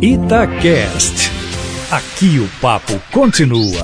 Itacast. Aqui o papo continua.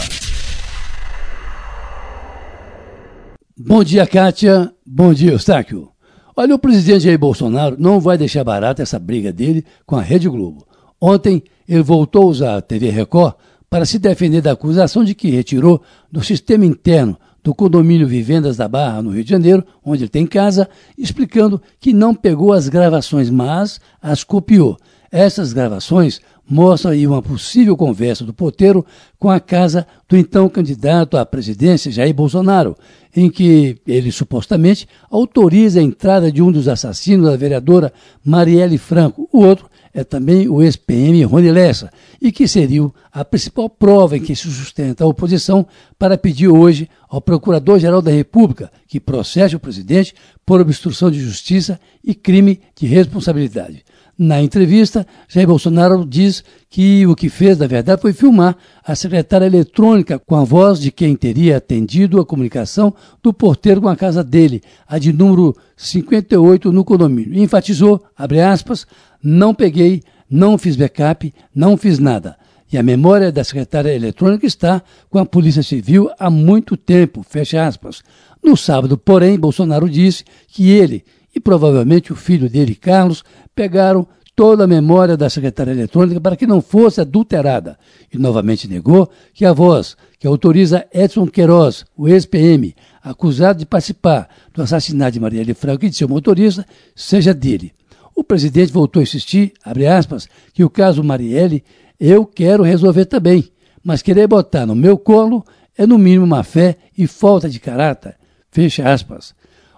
Bom dia, Kátia. Bom dia, Eustáquio. Olha, o presidente Jair Bolsonaro não vai deixar barata essa briga dele com a Rede Globo. Ontem, ele voltou a usar a TV Record para se defender da acusação de que retirou do sistema interno do condomínio Vivendas da Barra, no Rio de Janeiro, onde ele tem casa, explicando que não pegou as gravações, mas as copiou. Essas gravações mostram aí uma possível conversa do Poteiro com a casa do então candidato à presidência Jair Bolsonaro, em que ele supostamente autoriza a entrada de um dos assassinos da vereadora Marielle Franco. O outro é também o ex-PM Rony Lessa, e que seria a principal prova em que se sustenta a oposição para pedir hoje ao Procurador-Geral da República que processe o presidente por obstrução de justiça e crime de responsabilidade. Na entrevista, Jair Bolsonaro diz que o que fez, na verdade, foi filmar a secretária eletrônica com a voz de quem teria atendido a comunicação do porteiro com a casa dele, a de número 58 no condomínio. E enfatizou, abre aspas, não peguei, não fiz backup, não fiz nada. E a memória da secretária eletrônica está com a Polícia Civil há muito tempo, fecha aspas. No sábado, porém, Bolsonaro disse que ele e provavelmente o filho dele, Carlos, pegaram toda a memória da secretária eletrônica para que não fosse adulterada. E novamente negou que a voz que autoriza Edson Queiroz, o ex-PM, acusado de participar do assassinato de Marielle Franco e de seu motorista, seja dele. O presidente voltou a insistir, abre aspas, que o caso Marielle eu quero resolver também, mas querer botar no meu colo é no mínimo má fé e falta de caráter. Fecha aspas.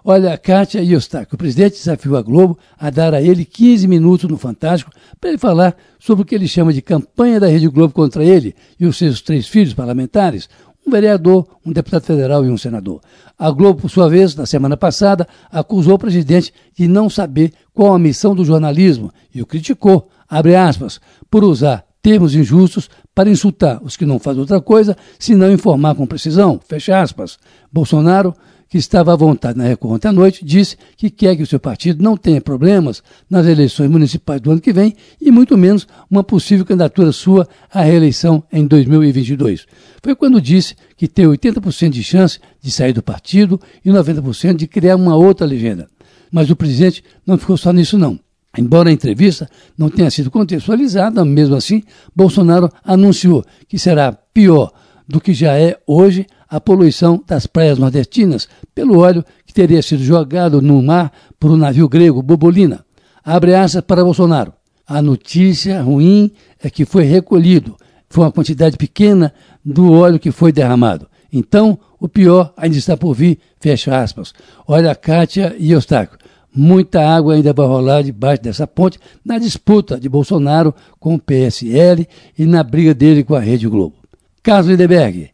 Olha, Kátia e Eustáquio, o presidente desafiou a Globo a dar a ele 15 minutos no Fantástico para ele falar sobre o que ele chama de campanha da Rede Globo contra ele e os seus três filhos parlamentares, um vereador, um deputado federal e um senador. A Globo, por sua vez, na semana passada, acusou o presidente de não saber qual a missão do jornalismo e o criticou, abre aspas, por usar termos injustos para insultar os que não fazem outra coisa senão informar com precisão, fecha aspas. Bolsonaro que estava à vontade na Record ontem à noite, disse que quer que o seu partido não tenha problemas nas eleições municipais do ano que vem e muito menos uma possível candidatura sua à reeleição em 2022. Foi quando disse que tem 80% de chance de sair do partido e 90% de criar uma outra legenda. Mas o presidente não ficou só nisso não. Embora a entrevista não tenha sido contextualizada, mesmo assim, Bolsonaro anunciou que será pior do que já é hoje a poluição das praias nordestinas pelo óleo que teria sido jogado no mar por um navio grego, Bobolina. Abre aspas para Bolsonaro. A notícia ruim é que foi recolhido. Foi uma quantidade pequena do óleo que foi derramado. Então, o pior ainda está por vir, fecha aspas. Olha, Kátia e Eustáquio, muita água ainda vai rolar debaixo dessa ponte na disputa de Bolsonaro com o PSL e na briga dele com a Rede Globo. Carlos Lindeberg,